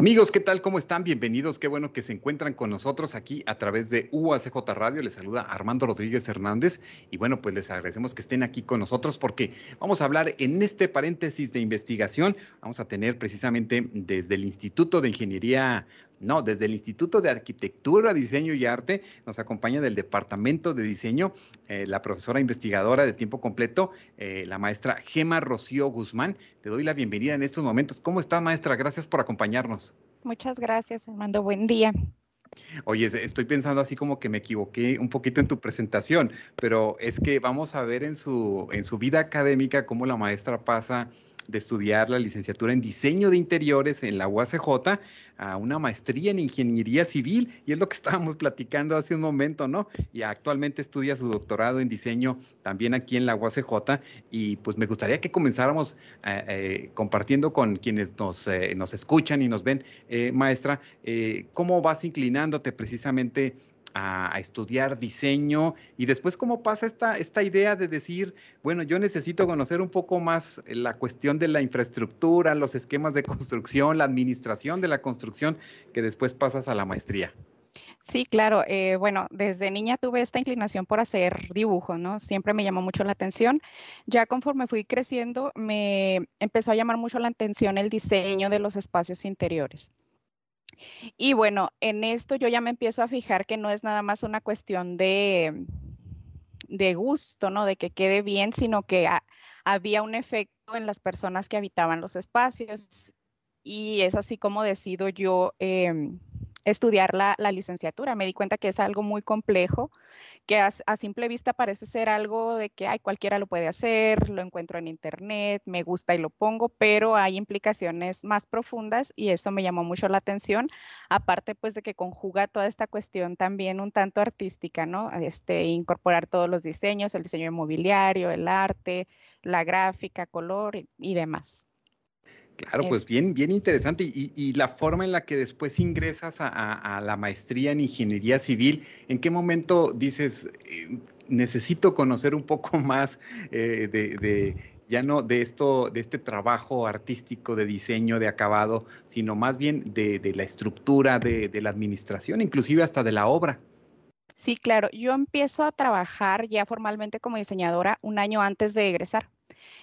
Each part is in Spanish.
Amigos, ¿qué tal? ¿Cómo están? Bienvenidos. Qué bueno que se encuentran con nosotros aquí a través de UACJ Radio. Les saluda Armando Rodríguez Hernández y bueno, pues les agradecemos que estén aquí con nosotros porque vamos a hablar en este paréntesis de investigación. Vamos a tener precisamente desde el Instituto de Ingeniería no, desde el Instituto de Arquitectura, Diseño y Arte nos acompaña del Departamento de Diseño eh, la profesora investigadora de tiempo completo, eh, la maestra Gema Rocío Guzmán. Le doy la bienvenida en estos momentos. ¿Cómo está, maestra? Gracias por acompañarnos. Muchas gracias, Armando. Buen día. Oye, estoy pensando así como que me equivoqué un poquito en tu presentación, pero es que vamos a ver en su, en su vida académica cómo la maestra pasa de estudiar la licenciatura en diseño de interiores en la UACJ a una maestría en ingeniería civil y es lo que estábamos platicando hace un momento, ¿no? Y actualmente estudia su doctorado en diseño también aquí en la UACJ y pues me gustaría que comenzáramos eh, eh, compartiendo con quienes nos, eh, nos escuchan y nos ven, maestra, cómo vas inclinándote precisamente a, estudiar diseño y después cómo pasa esta, esta idea de decir, bueno, yo necesito conocer un poco más la cuestión de la infraestructura, los esquemas de construcción, la administración de la construcción, que después pasas a la maestría. Sí, claro. Eh, bueno, desde niña tuve esta inclinación por hacer dibujo, ¿no? Siempre me llamó mucho la atención. Ya conforme fui creciendo, me empezó a llamar mucho la atención el diseño de los espacios interiores. Y bueno, en esto yo ya me empiezo a fijar que no es nada más una cuestión de, de gusto, ¿no? De que quede bien, sino que había un efecto en las personas que habitaban los espacios. Y es así como decido yo em, estudiar la, licenciatura. Me di cuenta que es algo muy complejo, que a, simple vista parece ser algo de que ay, cualquiera lo puede hacer, lo encuentro en internet, me gusta y lo pongo, pero hay implicaciones más profundas y eso me llamó mucho la atención. Aparte, pues de que conjuga toda esta cuestión también un tanto artística, ¿no? Este, incorporar todos los diseños, el diseño inmobiliario, el arte, la gráfica, color y demás. Claro, pues bien, bien interesante. Y, la forma en la que después ingresas a, la maestría en ingeniería civil, ¿en qué momento dices, eh, necesito conocer un poco más eh, de, ya no de esto, de este trabajo artístico de diseño, de acabado, sino más bien de, la estructura, de, de la administración, inclusive hasta de la obra? Sí, claro. Yo empiezo a trabajar ya formalmente como diseñadora un año antes de egresar.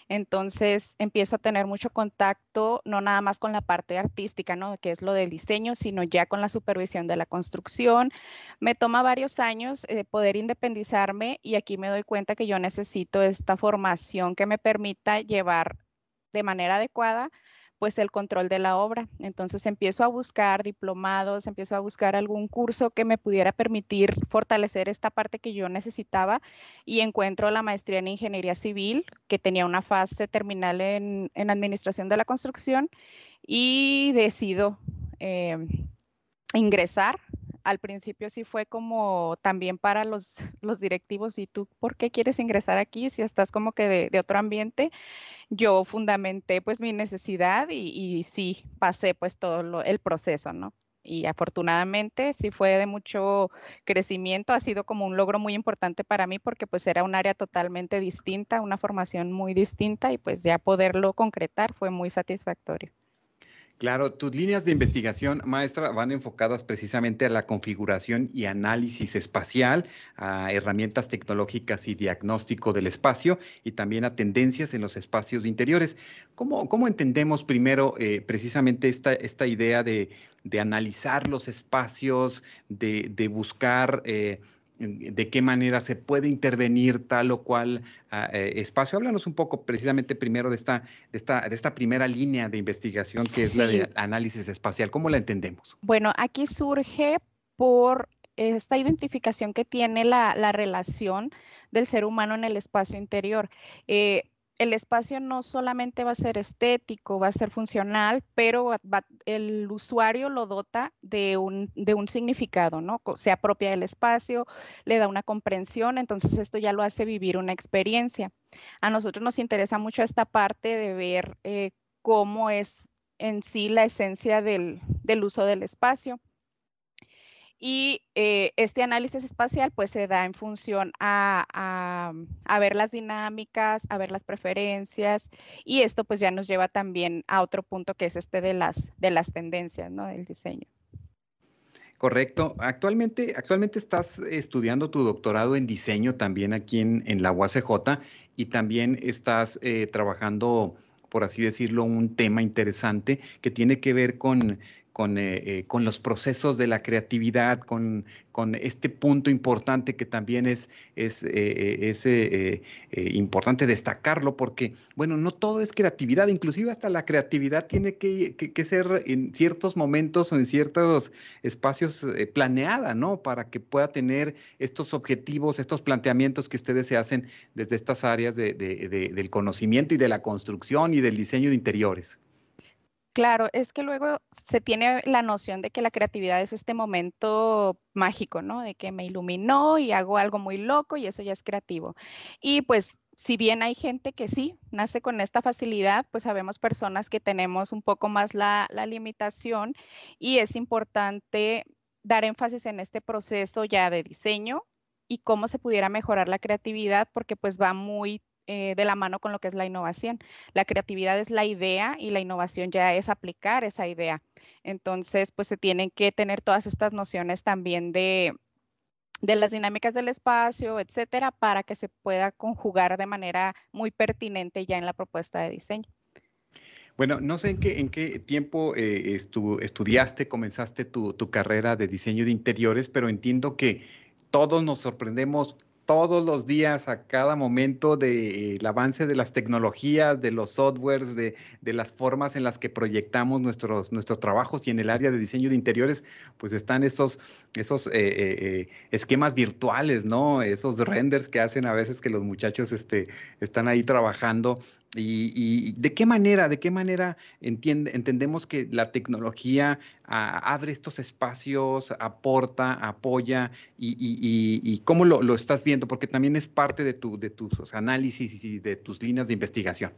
Entonces empiezo a tener mucho contacto, no nada más con la parte artística, ¿no? Que es lo del diseño, sino ya con la supervisión de la construcción. Me toma varios años eh, poder independizarme y aquí me doy cuenta que yo necesito esta formación que me permita llevar de manera adecuada pues el control de la obra. Entonces empiezo a buscar diplomados, empiezo a buscar algún curso que me pudiera permitir fortalecer esta parte que yo necesitaba y encuentro la maestría en ingeniería civil que tenía una fase terminal en, administración de la construcción y decido eh, ingresar al principio sí fue como también para los, los directivos, ¿y tú por qué quieres ingresar aquí si estás como que de, otro ambiente? Yo fundamenté pues mi necesidad y, y sí pasé pues todo el proceso, ¿no? y afortunadamente sí fue de mucho crecimiento, ha sido como un logro muy importante para mí porque pues era un área totalmente distinta, una formación muy distinta y pues ya poderlo concretar fue muy satisfactorio. Claro, tus líneas de investigación, maestra, van enfocadas precisamente a la configuración y análisis espacial, a herramientas tecnológicas y diagnóstico del espacio y también a tendencias en los espacios interiores. ¿Cómo, cómo entendemos primero eh, precisamente esta, esta idea de, analizar los espacios, de, de buscar... Eh, de qué manera se puede intervenir tal o cual ah, eh, espacio. Háblanos un poco precisamente primero de esta, de esta, de esta primera línea de investigación que es la de análisis espacial. ¿Cómo la entendemos? Bueno, aquí surge por esta identificación que tiene la, relación del ser humano en el espacio interior. Eh, el espacio no solamente va a ser estético, va a ser funcional, pero el usuario lo dota de un, de un significado, ¿no? Se apropia del espacio, le da una comprensión, entonces esto ya lo hace vivir una experiencia. A nosotros nos interesa mucho esta parte de ver eh, cómo es en sí la esencia del, del uso del espacio. Y eh, este análisis espacial pues se da en función a, ver las dinámicas, a ver las preferencias y esto pues ya nos lleva también a otro punto que es este de las, de las tendencias ¿no? del diseño. Correcto. Actualmente, actualmente estás estudiando tu doctorado en diseño también aquí en, en la UACJ y también estás eh, trabajando, por así decirlo, un tema interesante que tiene que ver con con, eh, eh, con, los procesos de la creatividad, con, con, este punto importante que también es, es, eh, es importante destacarlo, porque, bueno, no todo es creatividad, inclusive hasta la creatividad tiene que, que, ser en ciertos momentos o en ciertos espacios planeada, ¿no? Para que pueda tener estos objetivos, estos planteamientos que ustedes se hacen desde estas áreas de, de, del conocimiento y de la construcción y del diseño de interiores. Claro, es que luego se tiene la noción de que la creatividad es este momento mágico, ¿no? De que me iluminó y hago algo muy loco y eso ya es creativo. Y pues si bien hay gente que sí nace con esta facilidad, pues sabemos personas que tenemos un poco más la, limitación y es importante dar énfasis en este proceso ya de diseño y cómo se pudiera mejorar la creatividad porque pues va muy eh, de la mano con lo que es la innovación. La creatividad es la idea y la innovación ya es aplicar esa idea. Entonces, pues se tienen que tener todas estas nociones también de, de las dinámicas del espacio, etcétera, para que se pueda conjugar de manera muy pertinente ya en la propuesta de diseño. Bueno, no sé en qué, en qué tiempo eh, estudiaste, comenzaste tu, tu, carrera de diseño de interiores, pero entiendo que todos nos sorprendemos todos los días, a cada momento del avance de las tecnologías, de los softwares, de, las formas en las que proyectamos nuestros, nuestros trabajos y en el área de diseño de interiores, pues están esos, esos eh, eh, eh, esquemas virtuales, ¿no? Esos renders que hacen a veces que los muchachos este, están ahí trabajando y, de qué manera, de qué manera entendemos que la tecnología ah, abre estos espacios, aporta, apoya y, cómo lo, estás viendo, porque también es parte de, de tus análisis y de tus líneas de investigación.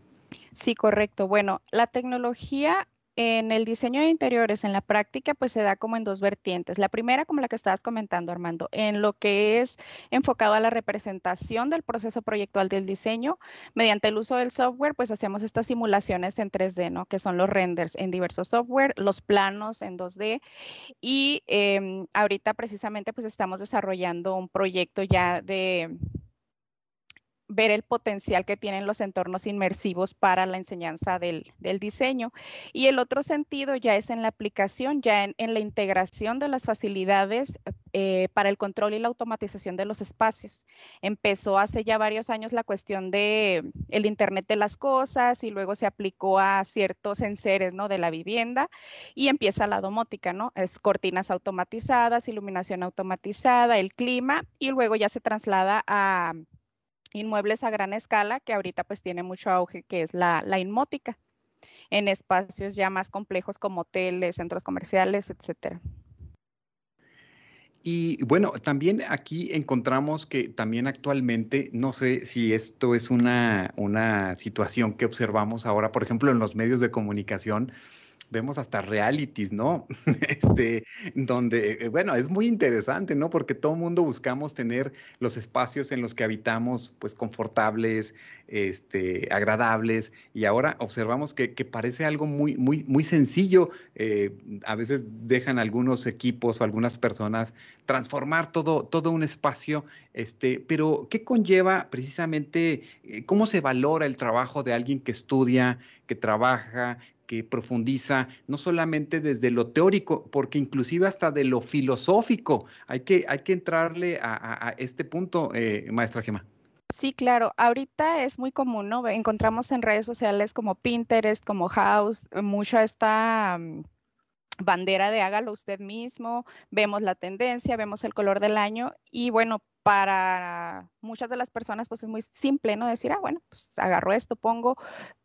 Sí, correcto. Bueno, la tecnología en el diseño de interiores, en la práctica, pues se da como en dos vertientes. La primera, como la que estabas comentando, Armando, en lo que es enfocado a la representación del proceso proyectual del diseño. Mediante el uso del software, pues hacemos estas simulaciones en 3D, ¿no? Que son los renders en diversos software, los planos en 2D. Y em, ahorita precisamente, pues estamos desarrollando un proyecto ya de ver el potencial que tienen los entornos inmersivos para la enseñanza del, diseño. Y el otro sentido ya es en la aplicación, ya en, la integración de las facilidades eh, para el control y la automatización de los espacios. Empezó hace ya varios años la cuestión de el Internet de las cosas y luego se aplicó a ciertos enseres ¿no? de la vivienda y empieza la domótica, ¿no? Es cortinas automatizadas, iluminación automatizada, el clima y luego ya se traslada a inmuebles a gran escala, que ahorita pues tiene mucho auge, que es la, la inmótica, en espacios ya más complejos como hoteles, centros comerciales, etcétera. Y bueno, también aquí encontramos que también actualmente, no sé si esto es una, una situación que observamos ahora, por ejemplo, en los medios de comunicación, vemos hasta realities, ¿no? Este, donde, eh, bueno, es muy interesante, ¿no? Porque todo el mundo buscamos tener los espacios en los que habitamos, pues, confortables, este, agradables, y ahora observamos que, parece algo muy, muy, muy sencillo. Eh, a veces dejan algunos equipos o algunas personas transformar todo, todo un espacio, este, pero ¿qué conlleva precisamente, eh, cómo se valora el trabajo de alguien que estudia, que trabaja, que profundiza no solamente desde lo teórico, porque inclusive hasta de lo filosófico. Hay que, hay que entrarle a, este punto, eh, maestra Gema. Sí, claro. Ahorita es muy común, ¿no? Encontramos en redes sociales como Pinterest, como House, mucha esta mm, bandera de hágalo usted mismo, vemos la tendencia, vemos el color del año y bueno, para muchas de las personas pues es muy simple, ¿no? Decir, ah, bueno, pues agarro esto, pongo,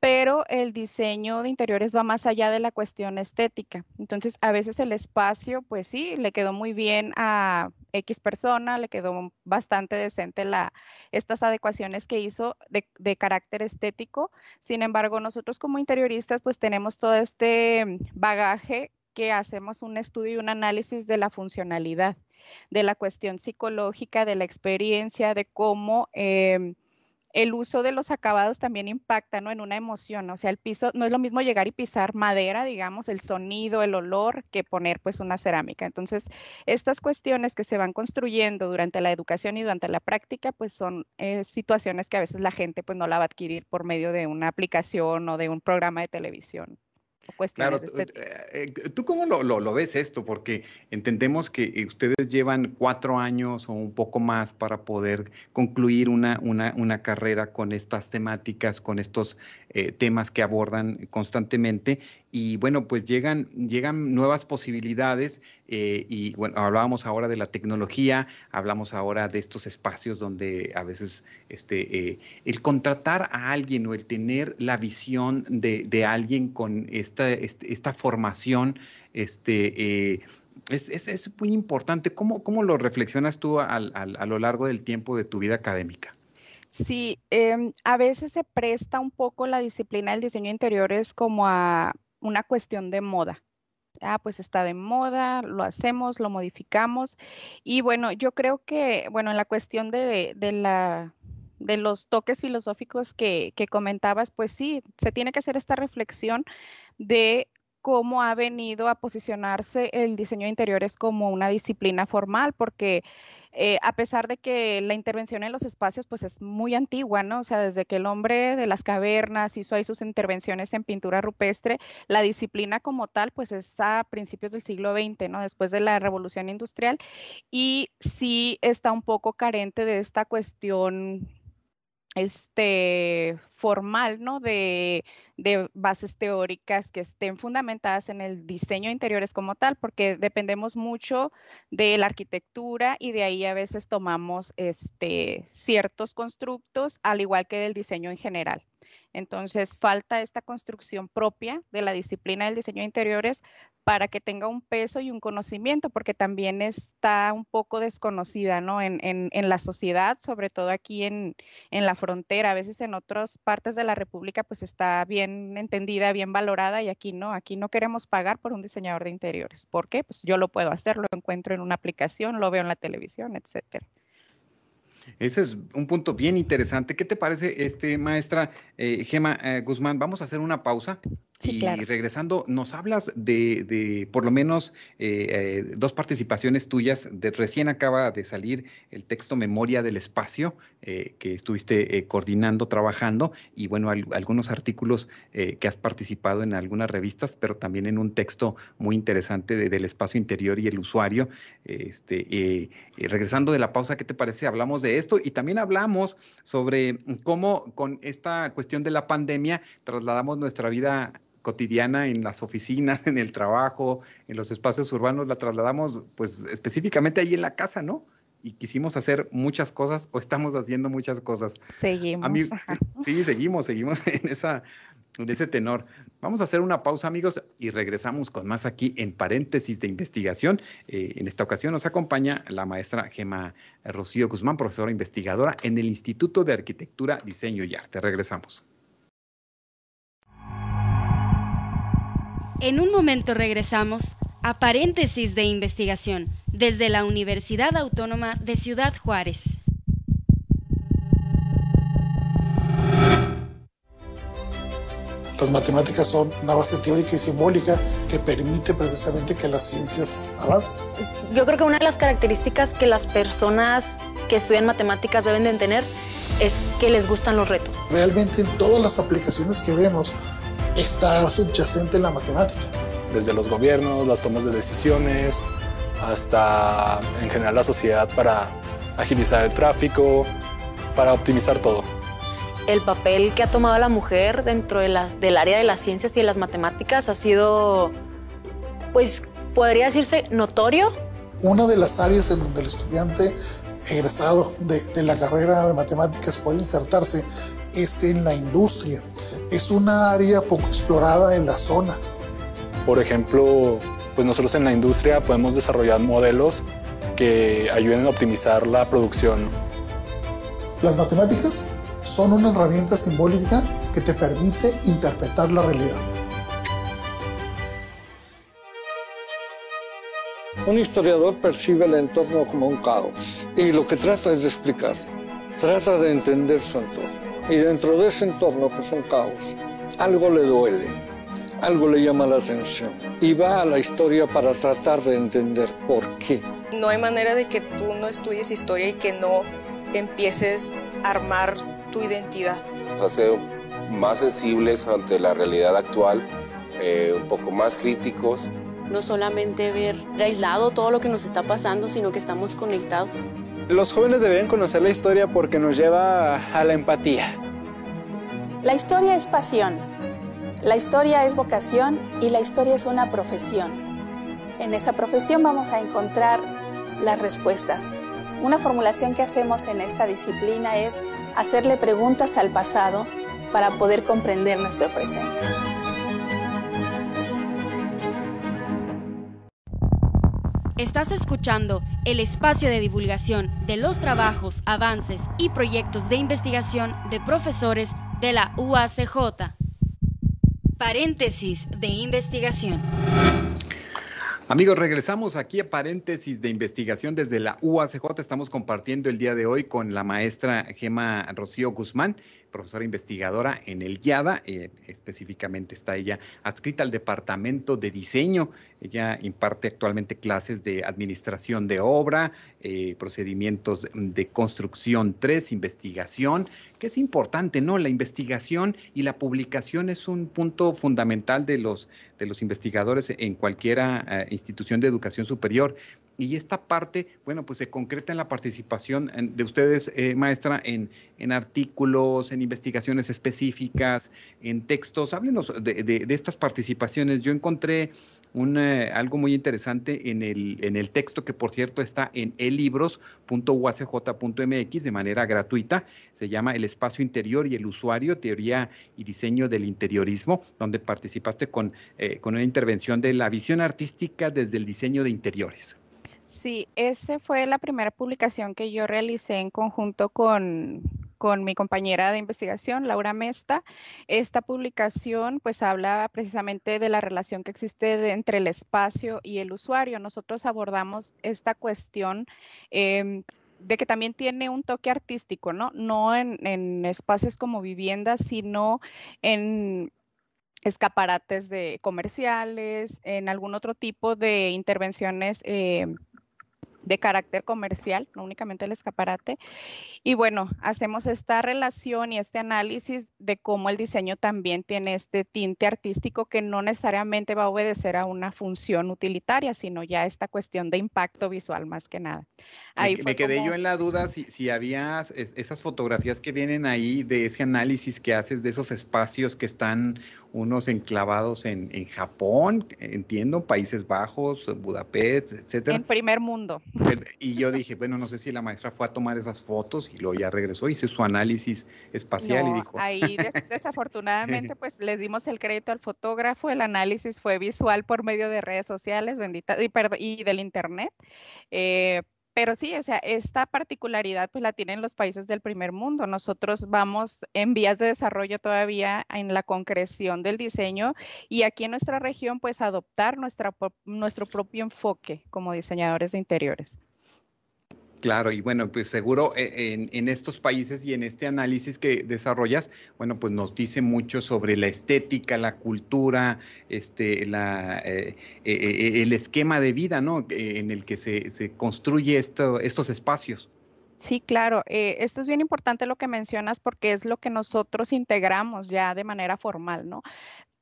pero el diseño de interiores va más allá de la cuestión estética. Entonces, a veces el espacio, pues sí, le quedó muy bien a X persona, le quedó bastante decente la, estas adecuaciones que hizo de, de carácter estético. Sin embargo, nosotros como interioristas pues tenemos todo este bagaje que hacemos un estudio y un análisis de la funcionalidad de la cuestión psicológica, de la experiencia, de cómo em, el uso de los acabados también impacta ¿no? en una emoción. O sea, el piso no es lo mismo llegar y pisar madera, digamos, el sonido, el olor, que poner pues una cerámica. Entonces, estas cuestiones que se van construyendo durante la educación y durante la práctica, pues son eh, situaciones que a veces la gente pues no la va a adquirir por medio de una aplicación o de un programa de televisión claro, eh, eh, ¿tú cómo lo, lo, ves esto? Porque entendemos que eh, ustedes llevan cuatro años o un poco más para poder concluir una, una, una carrera con estas temáticas, con estos temas que abordan constantemente y bueno, pues llegan, llegan nuevas posibilidades eh, y bueno, hablábamos ahora de la tecnología, hablamos ahora de estos espacios donde a veces este, eh, el contratar a alguien o el tener la visión de, alguien con esta, este, esta formación, este, eh, es, muy importante. ¿Cómo, ¿Cómo, lo reflexionas tú a lo largo del tiempo de tu vida académica? Sí, em, a veces se presta un poco la disciplina del diseño de interiores como a una cuestión de moda. Ah, pues está de moda, lo hacemos, lo modificamos. Y bueno, yo creo que, bueno, en la cuestión de, la, de los toques filosóficos que, que, comentabas, pues sí, se tiene que hacer esta reflexión de cómo ha venido a posicionarse el diseño de interiores como una disciplina formal, porque eh, a pesar de que la intervención en los espacios pues es muy antigua, ¿no? O sea, desde que el hombre de las cavernas hizo ahí sus intervenciones en pintura rupestre, la disciplina como tal pues es a principios del siglo XX, ¿no? Después de la revolución industrial y sí está un poco carente de esta cuestión este, formal, ¿no? De, de, bases teóricas que estén fundamentadas en el diseño de interiores como tal, porque dependemos mucho de la arquitectura y de ahí a veces tomamos este, ciertos constructos, al igual que del diseño en general. Entonces, falta esta construcción propia de la disciplina del diseño de interiores para que tenga un peso y un conocimiento, porque también está un poco desconocida, ¿no? En, la sociedad, sobre todo aquí en, la frontera. A veces en otras partes de la República, pues está bien entendida, bien valorada, y aquí no. Aquí no queremos pagar por un diseñador de interiores. ¿Por qué? Pues yo lo puedo hacer, lo encuentro en una aplicación, lo veo en la televisión, etcétera. Ese es un punto bien interesante. ¿Qué te parece, este maestra eh, Gema eh, Guzmán? Vamos a hacer una pausa y regresando, nos hablas de, por lo menos eh, eh, dos participaciones tuyas. De, recién acaba de salir el texto Memoria del Espacio, eh, que estuviste coordinando, trabajando, y bueno, algunos artículos que has participado en algunas revistas, pero también en un texto muy interesante del espacio interior y el usuario. Este, regresando de la pausa, ¿qué te parece? Hablamos de esto y también hablamos sobre cómo con esta cuestión de la pandemia trasladamos nuestra vida cotidiana en las oficinas, en el trabajo, en los espacios urbanos, la trasladamos pues específicamente ahí en la casa, ¿no? Y quisimos hacer muchas cosas o estamos haciendo muchas cosas. Seguimos. sí, seguimos, seguimos en, esa, en ese tenor. Vamos a hacer una pausa, amigos, y regresamos con más aquí en paréntesis de investigación. Eh, en esta ocasión nos acompaña la maestra Gema Rocío Guzmán, profesora investigadora en el Instituto de Arquitectura, Diseño y Arte. Regresamos. En un momento regresamos a paréntesis de investigación desde la Universidad Autónoma de Ciudad Juárez. Las matemáticas son una base teórica y simbólica que permite precisamente que las ciencias avancen. Yo creo que una de las características que las personas que estudian matemáticas deben de tener es que les gustan los retos. Realmente en todas las aplicaciones que vemos está subyacente en la matemática. Desde los gobiernos, las tomas de decisiones, hasta en general la sociedad para agilizar el tráfico, para optimizar todo. El papel que ha tomado la mujer dentro de las, del área de las ciencias y de las matemáticas ha sido, pues, podría decirse notorio. Una de las áreas en donde el estudiante egresado de, de, la carrera de matemáticas puede insertarse es en la industria. Es una área poco explorada en la zona. Por ejemplo, pues nosotros en la industria podemos desarrollar modelos que ayuden a optimizar la producción. Las matemáticas son una herramienta simbólica que te permite interpretar la realidad. Un historiador percibe el entorno como un caos y lo que trata es de explicarlo. Trata de entender su entorno. Y dentro de ese entorno, que es un caos, algo le duele, algo le llama la atención y va a la historia para tratar de entender por qué. No hay manera de que tú no estudies historia y que no empieces a armar tu identidad. Hacer más sensibles ante la realidad actual, eh, un poco más críticos. No solamente ver aislado todo lo que nos está pasando, sino que estamos conectados. Los jóvenes deberían conocer la historia porque nos lleva a la empatía. La historia es pasión, la historia es vocación y la historia es una profesión. En esa profesión vamos a encontrar las respuestas. Una formulación que hacemos en esta disciplina es hacerle preguntas al pasado para poder comprender nuestro presente. Estás escuchando el espacio de divulgación de los trabajos, avances y proyectos de investigación de profesores de la UACJ. Paréntesis de investigación. Amigos, regresamos aquí a paréntesis de investigación desde la UACJ. Estamos compartiendo el día de hoy con la maestra Gema Rocío Guzmán profesora investigadora en el YADA, eh, específicamente está ella adscrita al departamento de diseño. Ella imparte actualmente clases de administración de obra, eh, procedimientos de construcción 3, investigación, que es importante, ¿no? La investigación y la publicación es un punto fundamental de los, de los investigadores en cualquier eh, institución de educación superior. Y esta parte, bueno, pues se concreta en la participación de ustedes, eh, maestra, en, en, artículos, en investigaciones específicas, en textos. Háblenos de, de, estas participaciones. Yo encontré un, eh, algo muy interesante en el, en el texto, que por cierto está en elibros.uacj.mx de manera gratuita. Se llama El espacio interior y el usuario, teoría y diseño del interiorismo, donde participaste con, eh, con una intervención de la visión artística desde el diseño de interiores. Sí, esa fue la primera publicación que yo realicé en conjunto con, mi compañera de investigación, Laura Mesta. Esta publicación pues habla precisamente de la relación que existe entre el espacio y el usuario. Nosotros abordamos esta cuestión em, de que también tiene un toque artístico, ¿no? No en, espacios como viviendas, sino en escaparates de comerciales, en algún otro tipo de intervenciones em, de carácter comercial, no únicamente el escaparate. Y bueno, hacemos esta relación y este análisis de cómo el diseño también tiene este tinte artístico que no necesariamente va a obedecer a una función utilitaria, sino ya esta cuestión de impacto visual más que nada. Ahí me, quedé yo en la duda si, si había esas fotografías que vienen ahí de ese análisis que haces de esos espacios que están unos enclavados en, en Japón, entiendo, Países Bajos, Budapest, etcétera. En primer mundo. Y yo dije, bueno, no sé si la maestra fue a tomar esas fotos y luego ya regresó, hizo su análisis espacial y dijo. Ahí desafortunadamente, pues les dimos el crédito al fotógrafo, el análisis fue visual por medio de redes sociales, bendita, y, y del internet. Eh, pero sí, o sea, esta particularidad pues la tienen los países del primer mundo. Nosotros vamos en vías de desarrollo todavía en la concreción del diseño y aquí en nuestra región pues adoptar nuestra, nuestro propio enfoque como diseñadores de interiores. Claro, y bueno, pues seguro eh, en, estos países y en este análisis que desarrollas, bueno, pues nos dice mucho sobre la estética, la cultura, este, la, eh, eh, el esquema de vida, ¿no? En el que se, se construye esto, estos espacios. Sí, claro. esto es bien importante lo que mencionas porque es lo que nosotros integramos ya de manera formal, ¿no?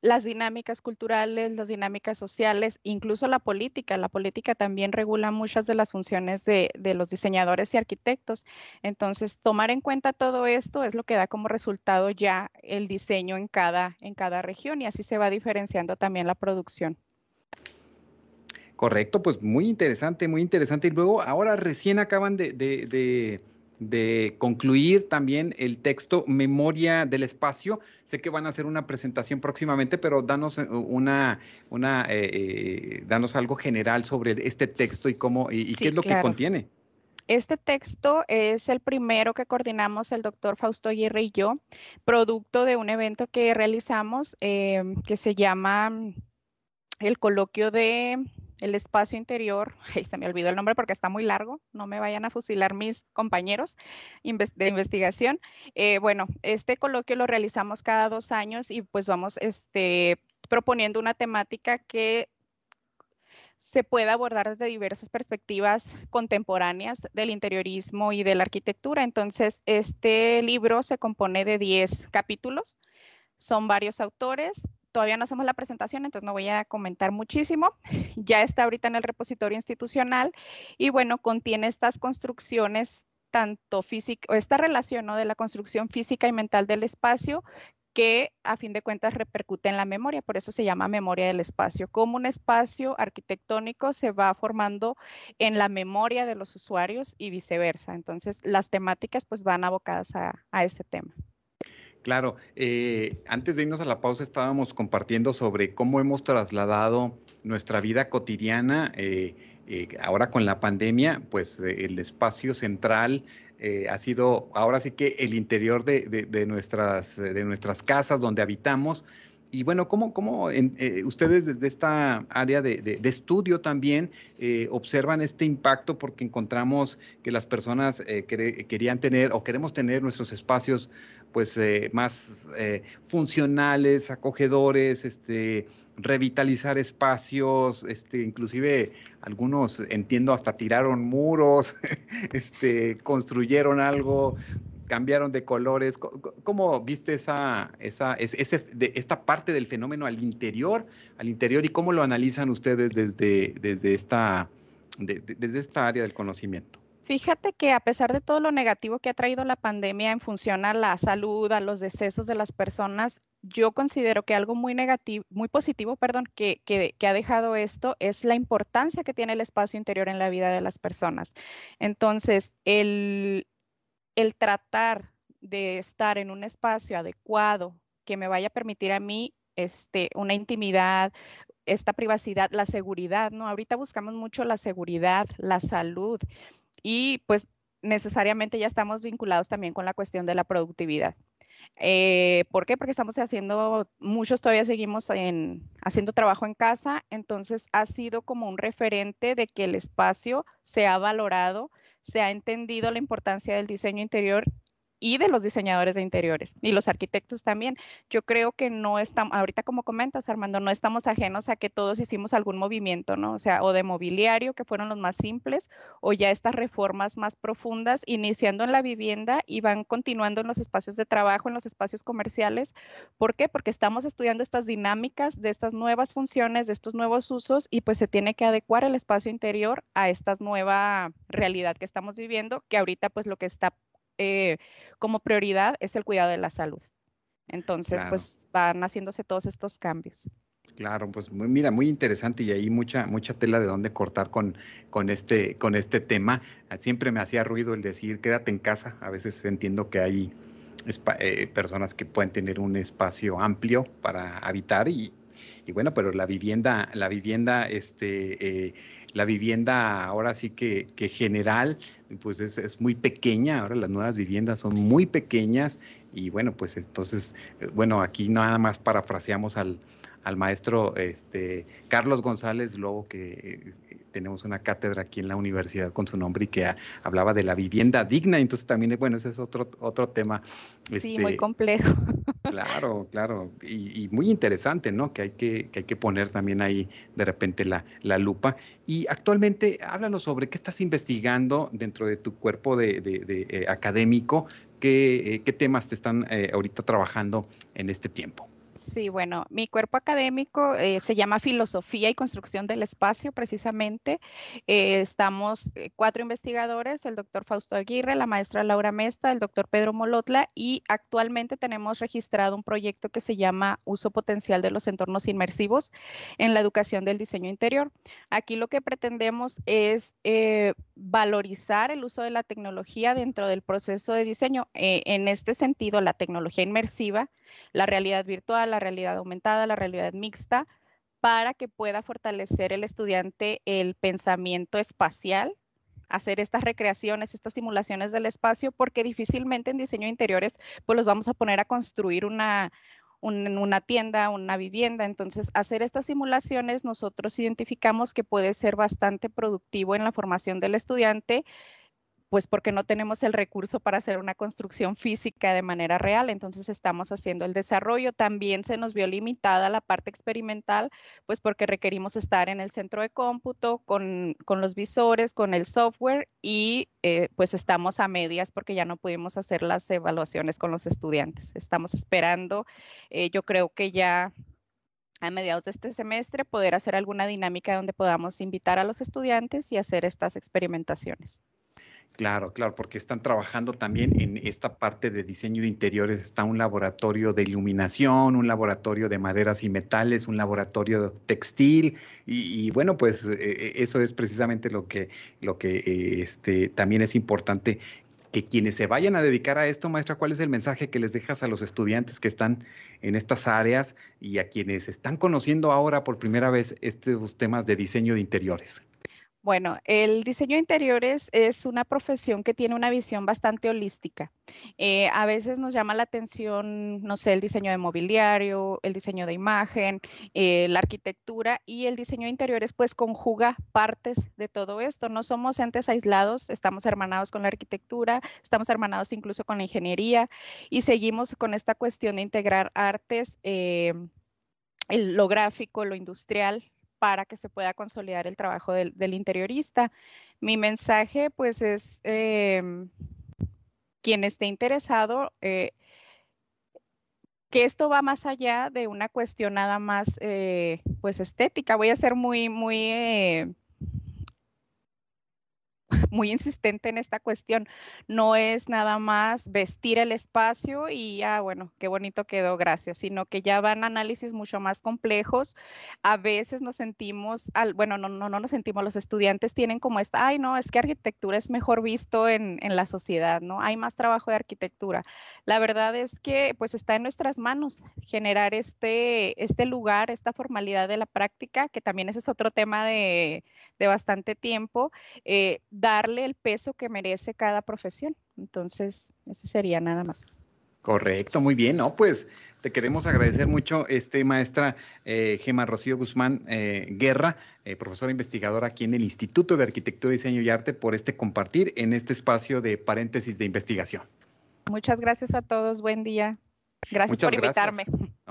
Las dinámicas culturales, las dinámicas sociales, incluso la política. La política también regula muchas de las funciones de, los diseñadores y arquitectos. Entonces, tomar en cuenta todo esto es lo que da como resultado ya el diseño en cada, en cada región y así se va diferenciando también la producción. Correcto, pues muy interesante, muy interesante. Y luego, ahora recién acaban de, de, concluir también el texto Memoria del Espacio. Sé que van a hacer una presentación próximamente, pero danos eh, una, una eh, eh, danos algo general sobre este texto y cómo y, qué es lo que contiene. Este texto es el primero que coordinamos el doctor Fausto Aguirre y yo, producto de un evento que realizamos que se llama el coloquio de el espacio interior, se me olvidó el nombre porque está muy largo, no me vayan a fusilar mis compañeros de investigación. Eh, bueno, este coloquio lo realizamos cada dos años y pues vamos este, proponiendo una temática que se puede abordar desde diversas perspectivas contemporáneas del interiorismo y de la arquitectura. Entonces, este libro se compone de 10 capítulos, son varios autores, todavía no hacemos la presentación, entonces no voy a comentar muchísimo. Ya está ahorita en el repositorio institucional y bueno, contiene estas construcciones tanto física, esta relación ¿no? de la construcción física y mental del espacio que a fin de cuentas repercute en la memoria, por eso se llama memoria del espacio, como un espacio arquitectónico se va formando en la memoria de los usuarios y viceversa. Entonces, las temáticas pues van abocadas a, a este tema. Claro, eh, antes de irnos a la pausa estábamos compartiendo sobre cómo hemos trasladado nuestra vida cotidiana. Eh, eh, ahora con la pandemia, pues el espacio central ha sido ahora sí que el interior de, nuestras, de nuestras casas donde habitamos. Y bueno, ¿cómo, cómo ustedes desde esta área de, estudio también observan este impacto? Porque encontramos que las personas querían tener o queremos tener nuestros espacios pues eh, más eh, funcionales, acogedores, este, revitalizar espacios, este, inclusive algunos entiendo hasta tiraron muros, este, construyeron algo, cambiaron de colores. ¿Cómo viste esa, esa, ese, de, esta parte del fenómeno al interior, al interior y cómo lo analizan ustedes desde, desde, esta, desde esta área del conocimiento? Fíjate que a pesar de todo lo negativo que ha traído la pandemia en función a la salud, a los decesos de las personas, yo considero que algo muy negativo, muy positivo, perdón, que, que, ha dejado esto es la importancia que tiene el espacio interior en la vida de las personas. Entonces, el, el tratar de estar en un espacio adecuado que me vaya a permitir a mí este, una intimidad, esta privacidad, la seguridad, ¿no? Ahorita buscamos mucho la seguridad, la salud y pues necesariamente ya estamos vinculados también con la cuestión de la productividad. Eh, ¿Por qué? Porque estamos haciendo, muchos todavía seguimos en, haciendo trabajo en casa, entonces ha sido como un referente de que el espacio se ha valorado, se ha entendido la importancia del diseño interior y de los diseñadores de interiores y los arquitectos también. Yo creo que no estamos, ahorita como comentas Armando, no estamos ajenos a que todos hicimos algún movimiento, ¿no? O sea, o de mobiliario, que fueron los más simples, o ya estas reformas más profundas, iniciando en la vivienda y van continuando en los espacios de trabajo, en los espacios comerciales. ¿Por qué? Porque estamos estudiando estas dinámicas de estas nuevas funciones, de estos nuevos usos y pues se tiene que adecuar el espacio interior a esta nueva realidad que estamos viviendo, que ahorita pues lo que está eh, como prioridad es el cuidado de la salud. Entonces, pues van haciéndose todos estos cambios. Claro, pues mira, muy interesante y ahí mucha, mucha tela de dónde cortar con, con, este, con este tema. Siempre me hacía ruido el decir quédate en casa. A veces entiendo que hay eh, personas que pueden tener un espacio amplio para habitar y, y bueno, pero la vivienda, la vivienda, este, eh, la vivienda ahora sí que, que general, pues es, es, muy pequeña, ahora las nuevas viviendas son muy pequeñas y bueno, pues entonces, eh, bueno, aquí nada más parafraseamos al, al maestro este, Carlos González, luego que eh, tenemos una cátedra aquí en la universidad con su nombre y que hablaba de la vivienda digna, entonces también, bueno, ese es otro, otro tema. Sí, muy este, complejo. Claro, claro, y, muy interesante, ¿no? Que hay que, que, hay que poner también ahí de repente la, la, lupa. Y actualmente, háblanos sobre qué estás investigando dentro de tu cuerpo de, de, eh, académico, qué, eh, qué, temas te están ahorita trabajando en este tiempo. Sí, bueno, mi cuerpo académico eh, se llama Filosofía y Construcción del Espacio, precisamente. Eh, estamos eh, cuatro investigadores, el doctor Fausto Aguirre, la maestra Laura Mesta, el doctor Pedro Molotla y actualmente tenemos registrado un proyecto que se llama Uso Potencial de los Entornos Inmersivos en la Educación del Diseño Interior. Aquí lo que pretendemos es valorizar el uso de la tecnología dentro del proceso de diseño. en este sentido, la tecnología inmersiva, la realidad virtual, la realidad aumentada, la realidad mixta, para que pueda fortalecer el estudiante el pensamiento espacial, hacer estas recreaciones, estas simulaciones del espacio, porque difícilmente en diseño interiores pues los vamos a poner a construir una, una tienda, una vivienda. Entonces, hacer estas simulaciones nosotros identificamos que puede ser bastante productivo en la formación del estudiante pues porque no tenemos el recurso para hacer una construcción física de manera real, entonces estamos haciendo el desarrollo. También se nos vio limitada la parte experimental, pues porque requerimos estar en el centro de cómputo con, los visores, con el software y eh, pues estamos a medias porque ya no pudimos hacer las evaluaciones con los estudiantes. Estamos esperando, eh, yo creo que ya a mediados de este semestre poder hacer alguna dinámica donde podamos invitar a los estudiantes y hacer estas experimentaciones. Claro, claro, porque están trabajando también en esta parte de diseño de interiores. Está un laboratorio de iluminación, un laboratorio de maderas y metales, un laboratorio textil y, bueno, pues eh, eh, eso es precisamente lo que, lo que eh, este, también es importante que quienes se vayan a dedicar a esto, maestra, ¿cuál es el mensaje que les dejas a los estudiantes que están en estas áreas y a quienes están conociendo ahora por primera vez estos temas de diseño de interiores? Bueno, el diseño de interiores es una profesión que tiene una visión bastante holística. Eh, a veces nos llama la atención, no sé, el diseño de mobiliario, el diseño de imagen, eh, la arquitectura y el diseño de interiores pues conjuga partes de todo esto. No somos entes aislados, estamos hermanados con la arquitectura, estamos hermanados incluso con la ingeniería y seguimos con esta cuestión de integrar artes. Eh, lo gráfico, lo industrial, para que se pueda consolidar el trabajo del, interiorista. Mi mensaje, pues, es em, quien esté interesado, eh, que esto va más allá de una cuestión nada más, eh, pues, estética. Voy a ser muy, muy eh, muy insistente en esta cuestión. No es nada más vestir el espacio y, ah, bueno, qué bonito quedó, gracias, sino que ya van análisis mucho más complejos. A veces nos sentimos, al, bueno, no, no, no nos sentimos, los estudiantes tienen como esta, ay, no, es que arquitectura es mejor visto en, en la sociedad, ¿no? Hay más trabajo de arquitectura. La verdad es que, pues, está en nuestras manos generar este, este lugar, esta formalidad de la práctica, que también ese es otro tema de, de bastante tiempo. Eh, darle el peso que merece cada profesión. Entonces, eso sería nada más. Correcto, muy bien, ¿no? Pues te queremos agradecer mucho, este maestra eh, Gema Rocío Guzmán eh, Guerra, eh, profesora investigadora aquí en el Instituto de Arquitectura, Diseño y Arte, por este compartir en este espacio de paréntesis de investigación. Muchas gracias a todos, buen día. Gracias por invitarme.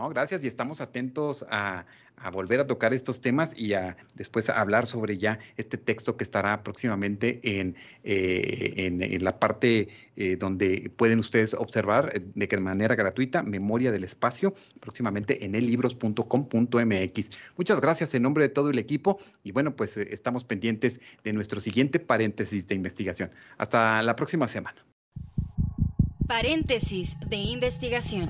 Gracias y estamos atentos a, volver a tocar estos temas y a después hablar sobre ya este texto que estará próximamente en, eh, la parte eh, donde pueden ustedes observar eh, de manera gratuita Memoria del Espacio, próximamente en ellibros.com.mx. Muchas gracias en nombre de todo el equipo y bueno, pues estamos pendientes de nuestro siguiente paréntesis de investigación. Hasta la próxima semana. Paréntesis de investigación.